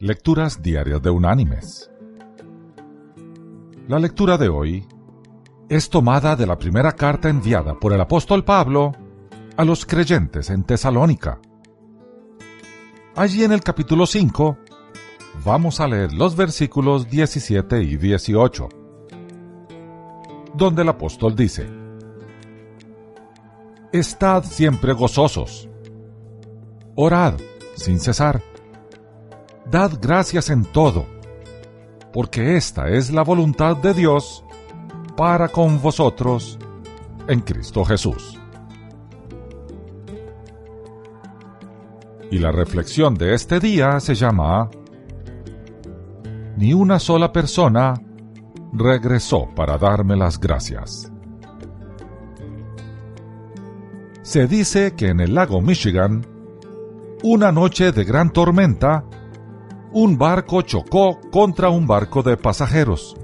Lecturas Diarias de Unánimes. La lectura de hoy es tomada de la primera carta enviada por el apóstol Pablo a los creyentes en Tesalónica. Allí en el capítulo 5 vamos a leer los versículos 17 y 18, donde el apóstol dice, Estad siempre gozosos, orad sin cesar dad gracias en todo, porque esta es la voluntad de Dios para con vosotros en Cristo Jesús. Y la reflexión de este día se llama Ni una sola persona regresó para darme las gracias. Se dice que en el lago Michigan, una noche de gran tormenta un barco chocó contra un barco de pasajeros,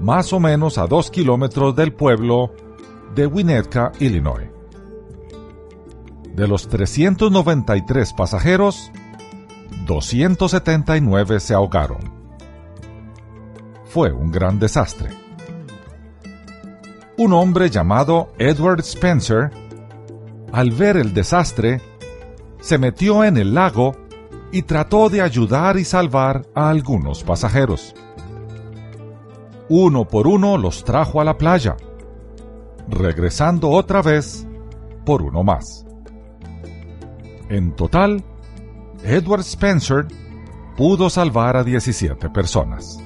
más o menos a dos kilómetros del pueblo de Winnetka, Illinois. De los 393 pasajeros, 279 se ahogaron. Fue un gran desastre. Un hombre llamado Edward Spencer, al ver el desastre, se metió en el lago y trató de ayudar y salvar a algunos pasajeros. Uno por uno los trajo a la playa, regresando otra vez por uno más. En total, Edward Spencer pudo salvar a 17 personas.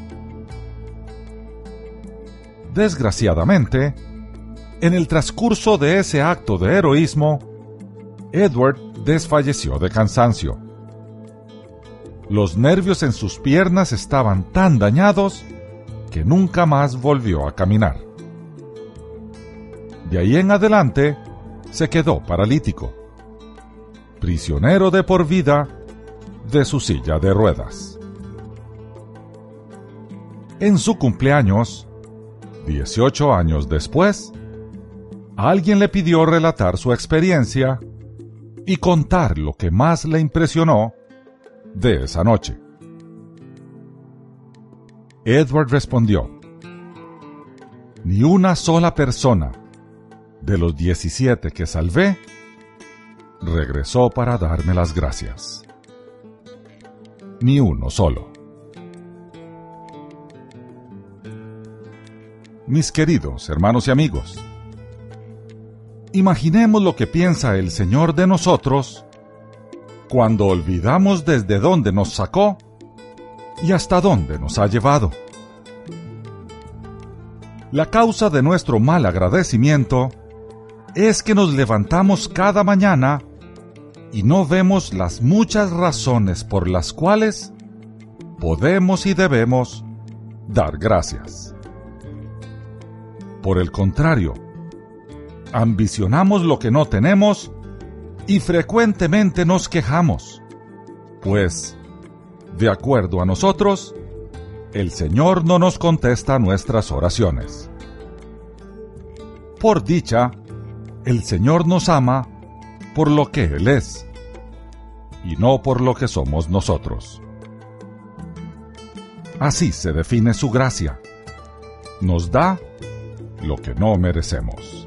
Desgraciadamente, en el transcurso de ese acto de heroísmo, Edward desfalleció de cansancio los nervios en sus piernas estaban tan dañados que nunca más volvió a caminar. De ahí en adelante se quedó paralítico, prisionero de por vida de su silla de ruedas. En su cumpleaños, 18 años después, alguien le pidió relatar su experiencia y contar lo que más le impresionó de esa noche. Edward respondió, Ni una sola persona de los 17 que salvé regresó para darme las gracias. Ni uno solo. Mis queridos hermanos y amigos, imaginemos lo que piensa el Señor de nosotros cuando olvidamos desde dónde nos sacó y hasta dónde nos ha llevado. La causa de nuestro mal agradecimiento es que nos levantamos cada mañana y no vemos las muchas razones por las cuales podemos y debemos dar gracias. Por el contrario, ambicionamos lo que no tenemos y frecuentemente nos quejamos, pues, de acuerdo a nosotros, el Señor no nos contesta nuestras oraciones. Por dicha, el Señor nos ama por lo que Él es, y no por lo que somos nosotros. Así se define su gracia. Nos da lo que no merecemos.